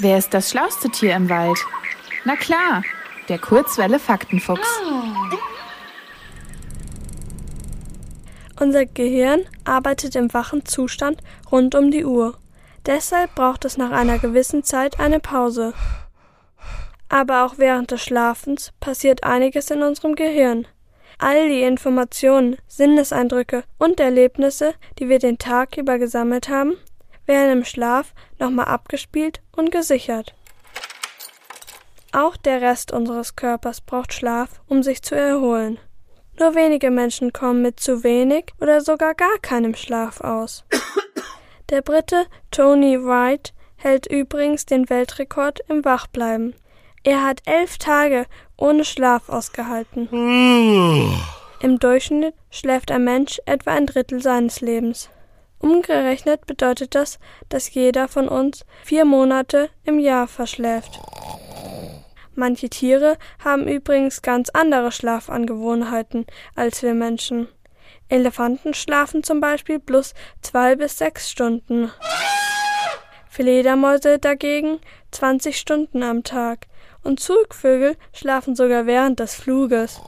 Wer ist das schlauste Tier im Wald? Na klar, der Kurzwelle Faktenfuchs. Unser Gehirn arbeitet im wachen Zustand rund um die Uhr. Deshalb braucht es nach einer gewissen Zeit eine Pause. Aber auch während des Schlafens passiert einiges in unserem Gehirn. All die Informationen, Sinneseindrücke und Erlebnisse, die wir den Tag über gesammelt haben, werden im Schlaf nochmal abgespielt und gesichert. Auch der Rest unseres Körpers braucht Schlaf, um sich zu erholen. Nur wenige Menschen kommen mit zu wenig oder sogar gar keinem Schlaf aus. Der Brite Tony Wright hält übrigens den Weltrekord im Wachbleiben. Er hat elf Tage ohne Schlaf ausgehalten. Im Durchschnitt schläft ein Mensch etwa ein Drittel seines Lebens. Umgerechnet bedeutet das, dass jeder von uns vier Monate im Jahr verschläft. Manche Tiere haben übrigens ganz andere Schlafangewohnheiten als wir Menschen. Elefanten schlafen zum Beispiel bloß zwei bis sechs Stunden. Fledermäuse dagegen 20 Stunden am Tag und Zugvögel schlafen sogar während des Fluges.